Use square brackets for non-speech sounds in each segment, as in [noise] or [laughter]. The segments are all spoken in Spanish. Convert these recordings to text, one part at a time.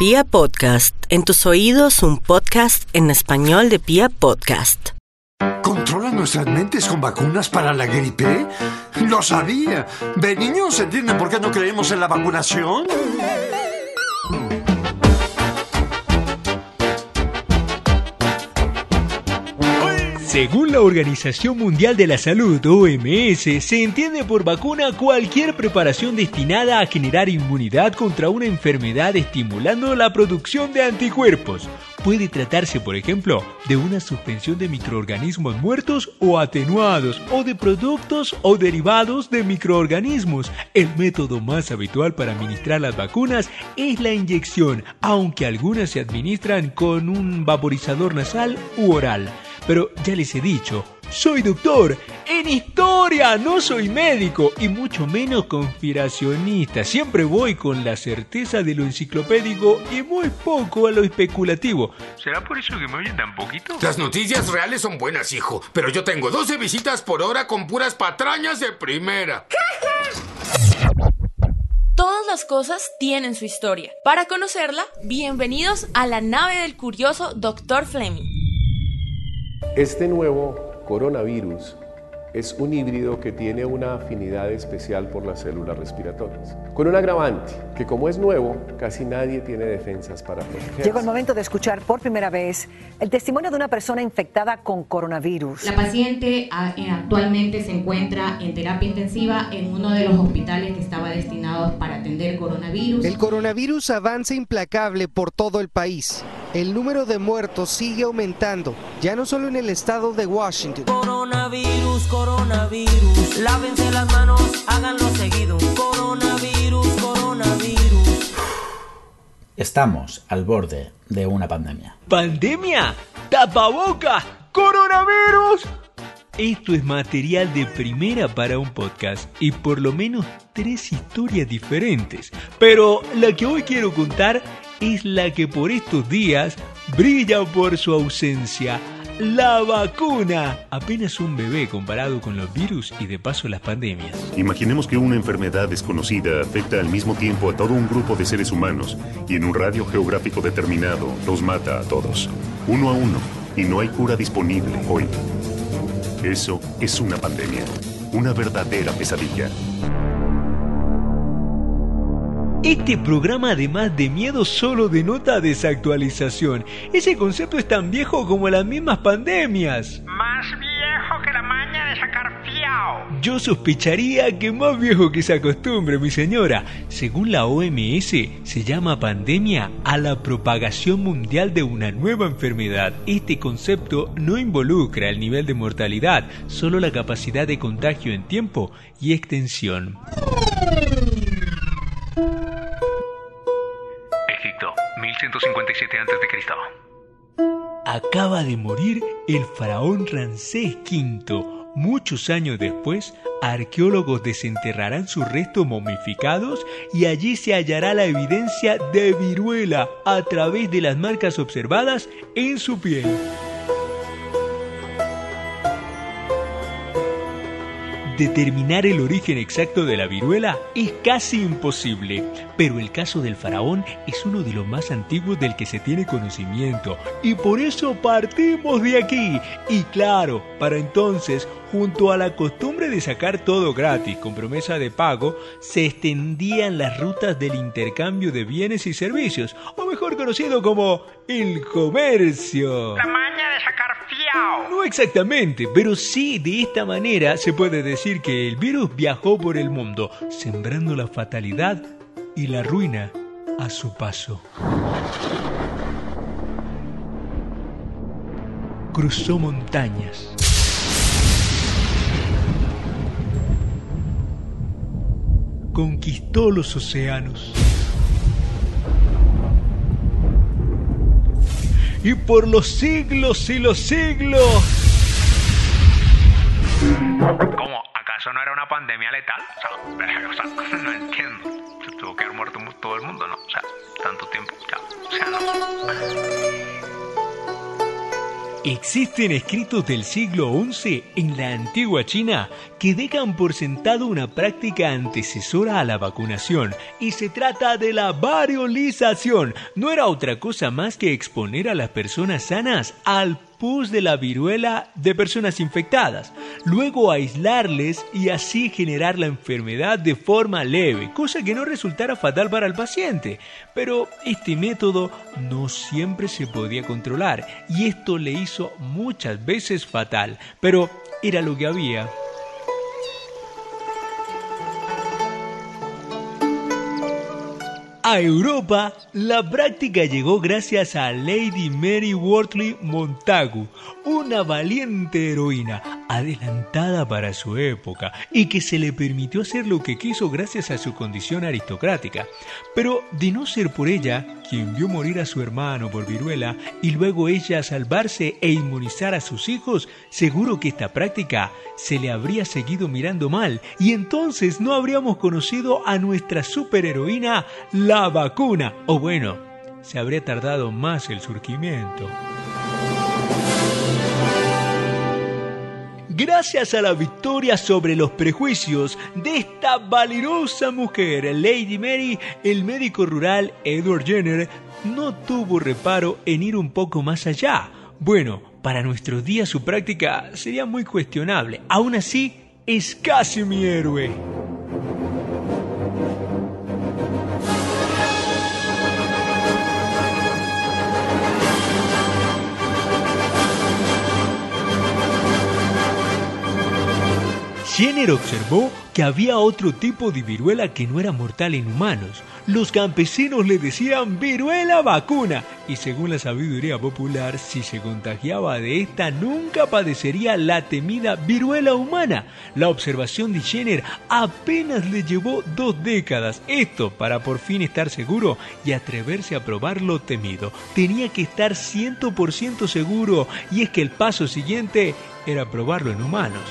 Pia Podcast, en tus oídos un podcast en español de Pia Podcast. ¿Controla nuestras mentes con vacunas para la gripe? Lo sabía. ¿De niños entienden por qué no creemos en la vacunación? Según la Organización Mundial de la Salud, OMS, se entiende por vacuna cualquier preparación destinada a generar inmunidad contra una enfermedad estimulando la producción de anticuerpos. Puede tratarse, por ejemplo, de una suspensión de microorganismos muertos o atenuados, o de productos o derivados de microorganismos. El método más habitual para administrar las vacunas es la inyección, aunque algunas se administran con un vaporizador nasal u oral. Pero ya les he dicho, soy doctor en historia, no soy médico y mucho menos conspiracionista. Siempre voy con la certeza de lo enciclopédico y muy poco a lo especulativo. ¿Será por eso que me oyen tan poquito? Las noticias reales son buenas, hijo, pero yo tengo 12 visitas por hora con puras patrañas de primera. Todas las cosas tienen su historia. Para conocerla, bienvenidos a la nave del curioso Dr. Fleming. Este nuevo coronavirus es un híbrido que tiene una afinidad especial por las células respiratorias, con un agravante, que como es nuevo, casi nadie tiene defensas para protegerse. Llegó el momento de escuchar por primera vez el testimonio de una persona infectada con coronavirus. La paciente ah, eh, actualmente se encuentra en terapia intensiva en uno de los hospitales que estaba destinados para atender coronavirus. El coronavirus avanza implacable por todo el país. El número de muertos sigue aumentando, ya no solo en el estado de Washington. Coronavirus, coronavirus, lávense las manos, háganlo seguido. Coronavirus, coronavirus. Estamos al borde de una pandemia. ¿Pandemia? ¿Tapaboca? ¿Coronavirus? Esto es material de primera para un podcast y por lo menos tres historias diferentes. Pero la que hoy quiero contar es la que por estos días brilla por su ausencia. La vacuna. Apenas un bebé comparado con los virus y de paso las pandemias. Imaginemos que una enfermedad desconocida afecta al mismo tiempo a todo un grupo de seres humanos y en un radio geográfico determinado los mata a todos, uno a uno, y no hay cura disponible hoy. Eso es una pandemia, una verdadera pesadilla. Este programa, además de miedo, solo denota desactualización. Ese concepto es tan viejo como las mismas pandemias. Más viejo que la maña de sacar fiao. Yo sospecharía que más viejo que esa costumbre, mi señora. Según la OMS, se llama pandemia a la propagación mundial de una nueva enfermedad. Este concepto no involucra el nivel de mortalidad, solo la capacidad de contagio en tiempo y extensión. a.C. Acaba de morir el faraón Ramsés V. Muchos años después, arqueólogos desenterrarán sus restos momificados y allí se hallará la evidencia de viruela a través de las marcas observadas en su piel. Determinar el origen exacto de la viruela es casi imposible, pero el caso del faraón es uno de los más antiguos del que se tiene conocimiento y por eso partimos de aquí. Y claro, para entonces, junto a la costumbre de sacar todo gratis con promesa de pago, se extendían las rutas del intercambio de bienes y servicios, o mejor conocido como el comercio. No exactamente, pero sí de esta manera se puede decir que el virus viajó por el mundo, sembrando la fatalidad y la ruina a su paso. Cruzó montañas. Conquistó los océanos. Y por los siglos y los siglos. ¿Cómo? ¿Acaso no era una pandemia letal? O sea, o sea [laughs] no Existen escritos del siglo XI en la antigua China que dejan por sentado una práctica antecesora a la vacunación y se trata de la variolización. No era otra cosa más que exponer a las personas sanas al pus de la viruela de personas infectadas, luego aislarles y así generar la enfermedad de forma leve, cosa que no resultara fatal para el paciente. Pero este método no siempre se podía controlar y esto le hizo muchas veces fatal, pero era lo que había. A Europa, la práctica llegó gracias a Lady Mary Wortley Montagu, una valiente heroína adelantada para su época y que se le permitió hacer lo que quiso gracias a su condición aristocrática. Pero de no ser por ella, quien vio morir a su hermano por viruela y luego ella salvarse e inmunizar a sus hijos, seguro que esta práctica se le habría seguido mirando mal y entonces no habríamos conocido a nuestra superheroína la vacuna. O bueno, se habría tardado más el surgimiento. Gracias a la victoria sobre los prejuicios de esta valerosa mujer, Lady Mary, el médico rural Edward Jenner no tuvo reparo en ir un poco más allá. Bueno, para nuestros días su práctica sería muy cuestionable. Aún así, es casi mi héroe. Jenner observó que había otro tipo de viruela que no era mortal en humanos. Los campesinos le decían viruela vacuna y según la sabiduría popular, si se contagiaba de esta nunca padecería la temida viruela humana. La observación de Jenner apenas le llevó dos décadas. Esto para por fin estar seguro y atreverse a probar lo temido. Tenía que estar 100% seguro y es que el paso siguiente era probarlo en humanos.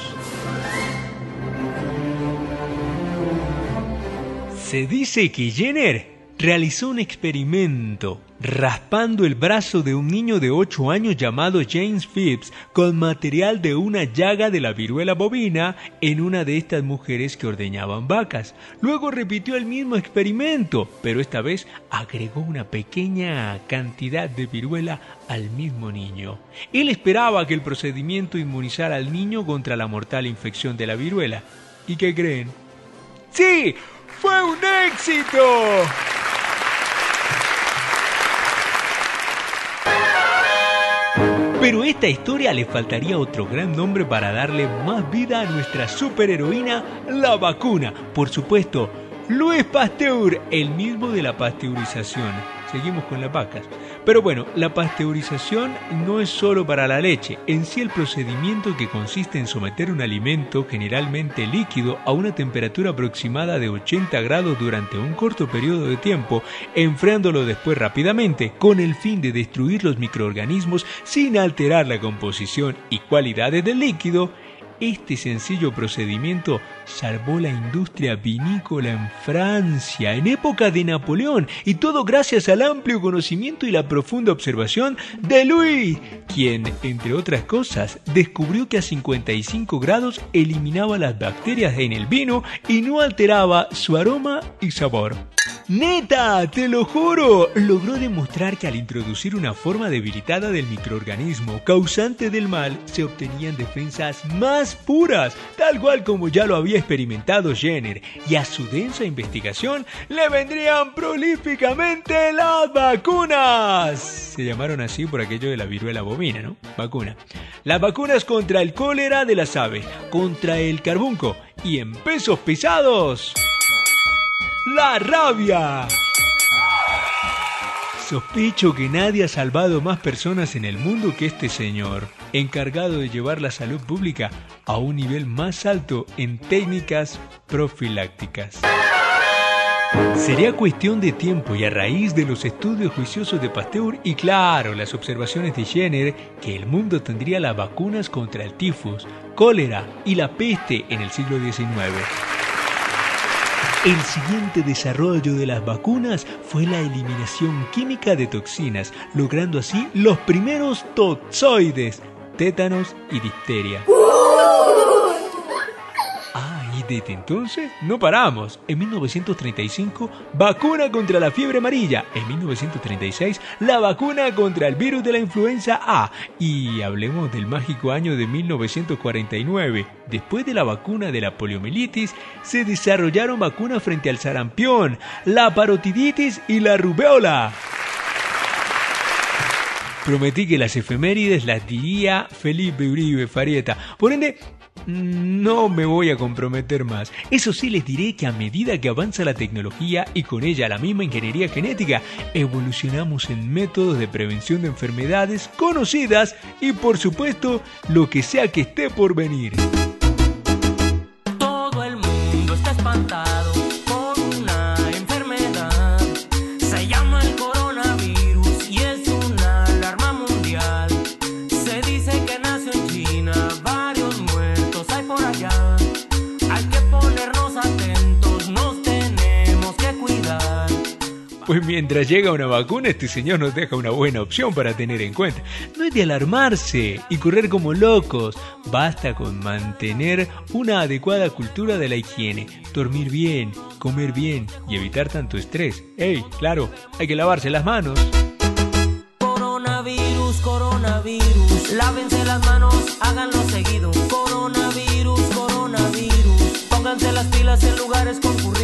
Se dice que Jenner realizó un experimento raspando el brazo de un niño de 8 años llamado James Phipps con material de una llaga de la viruela bovina en una de estas mujeres que ordeñaban vacas. Luego repitió el mismo experimento, pero esta vez agregó una pequeña cantidad de viruela al mismo niño. Él esperaba que el procedimiento inmunizara al niño contra la mortal infección de la viruela. ¿Y qué creen? ¡Sí! ¡Fue un éxito! Pero esta historia le faltaría otro gran nombre para darle más vida a nuestra superheroína, la vacuna. Por supuesto, Louis Pasteur, el mismo de la pasteurización seguimos con las vacas. Pero bueno, la pasteurización no es solo para la leche, en sí el procedimiento que consiste en someter un alimento generalmente líquido a una temperatura aproximada de 80 grados durante un corto periodo de tiempo, enfriándolo después rápidamente con el fin de destruir los microorganismos sin alterar la composición y cualidades del líquido, este sencillo procedimiento salvó la industria vinícola en Francia en época de Napoleón y todo gracias al amplio conocimiento y la profunda observación de Louis, quien, entre otras cosas, descubrió que a 55 grados eliminaba las bacterias en el vino y no alteraba su aroma y sabor. Neta, te lo juro, logró demostrar que al introducir una forma debilitada del microorganismo causante del mal, se obtenían defensas puras, tal cual como ya lo había experimentado Jenner, y a su densa investigación le vendrían prolíficamente las vacunas. Se llamaron así por aquello de la viruela bovina, ¿no? Vacuna. Las vacunas contra el cólera de las aves, contra el carbunco y en pesos pesados la rabia. Sospecho que nadie ha salvado más personas en el mundo que este señor, encargado de llevar la salud pública a un nivel más alto en técnicas profilácticas. Sería cuestión de tiempo y a raíz de los estudios juiciosos de Pasteur y claro, las observaciones de Jenner, que el mundo tendría las vacunas contra el tifus, cólera y la peste en el siglo XIX. El siguiente desarrollo de las vacunas fue la eliminación química de toxinas, logrando así los primeros toxoides, tétanos y difteria. Desde entonces no paramos. En 1935, vacuna contra la fiebre amarilla. En 1936, la vacuna contra el virus de la influenza A. Y hablemos del mágico año de 1949. Después de la vacuna de la poliomielitis, se desarrollaron vacunas frente al sarampión, la parotiditis y la rubeola. Prometí que las efemérides las diría Felipe Uribe Farieta. Por ende, no me voy a comprometer más. Eso sí les diré que a medida que avanza la tecnología y con ella la misma ingeniería genética, evolucionamos en métodos de prevención de enfermedades conocidas y por supuesto lo que sea que esté por venir. Mientras llega una vacuna, este señor nos deja una buena opción para tener en cuenta. No es de alarmarse y correr como locos. Basta con mantener una adecuada cultura de la higiene, dormir bien, comer bien y evitar tanto estrés. ¡Ey! Claro, hay que lavarse las manos. Coronavirus, coronavirus. Lávense las manos, háganlo seguido. Coronavirus, coronavirus. Pónganse las pilas en lugares concurridos.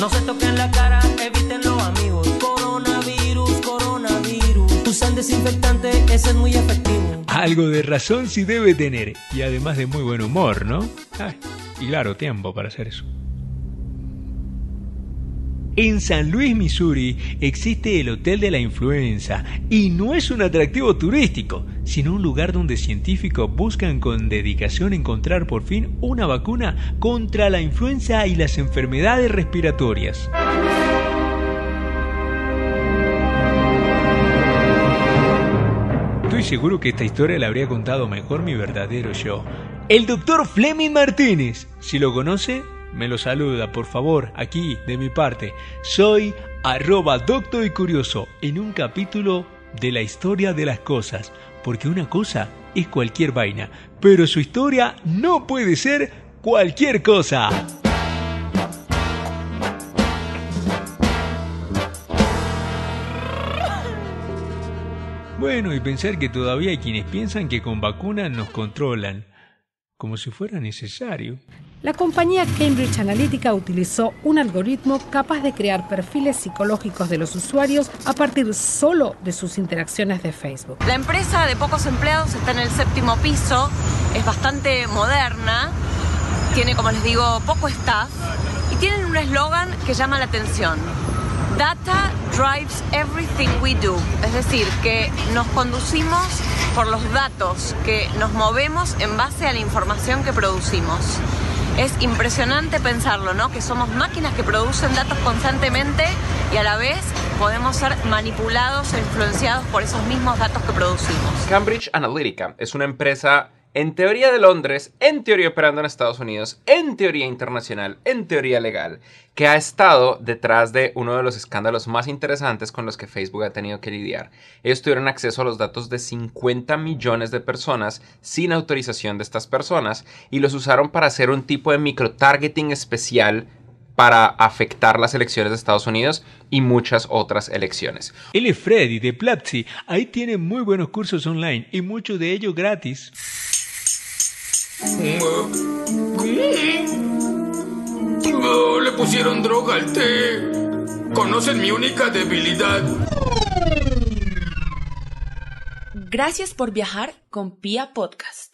No se toquen la cara, evítenlo, amigos. Coronavirus, coronavirus. Usen desinfectante, ese es muy efectivo. Algo de razón sí debe tener. Y además de muy buen humor, ¿no? Ay, y claro, tiempo para hacer eso. En San Luis, Missouri, existe el Hotel de la Influenza y no es un atractivo turístico, sino un lugar donde científicos buscan con dedicación encontrar por fin una vacuna contra la influenza y las enfermedades respiratorias. Estoy seguro que esta historia la habría contado mejor mi verdadero yo, el doctor Fleming Martínez. Si lo conoce, me lo saluda, por favor, aquí, de mi parte. Soy arroba doctor y curioso en un capítulo de la historia de las cosas, porque una cosa es cualquier vaina, pero su historia no puede ser cualquier cosa. Bueno, y pensar que todavía hay quienes piensan que con vacunas nos controlan, como si fuera necesario. La compañía Cambridge Analytica utilizó un algoritmo capaz de crear perfiles psicológicos de los usuarios a partir solo de sus interacciones de Facebook. La empresa de pocos empleados está en el séptimo piso, es bastante moderna, tiene, como les digo, poco staff y tienen un eslogan que llama la atención. Data drives everything we do, es decir, que nos conducimos por los datos, que nos movemos en base a la información que producimos. Es impresionante pensarlo, ¿no? Que somos máquinas que producen datos constantemente y a la vez podemos ser manipulados e influenciados por esos mismos datos que producimos. Cambridge Analytica es una empresa en teoría de Londres, en teoría operando en Estados Unidos, en teoría internacional, en teoría legal, que ha estado detrás de uno de los escándalos más interesantes con los que Facebook ha tenido que lidiar. Ellos tuvieron acceso a los datos de 50 millones de personas sin autorización de estas personas y los usaron para hacer un tipo de microtargeting especial para afectar las elecciones de Estados Unidos y muchas otras elecciones. Él es Freddy de Platzi. Ahí tiene muy buenos cursos online y muchos de ellos gratis. Oh, le pusieron droga al té. Conocen mi única debilidad. Gracias por viajar con Pia Podcast.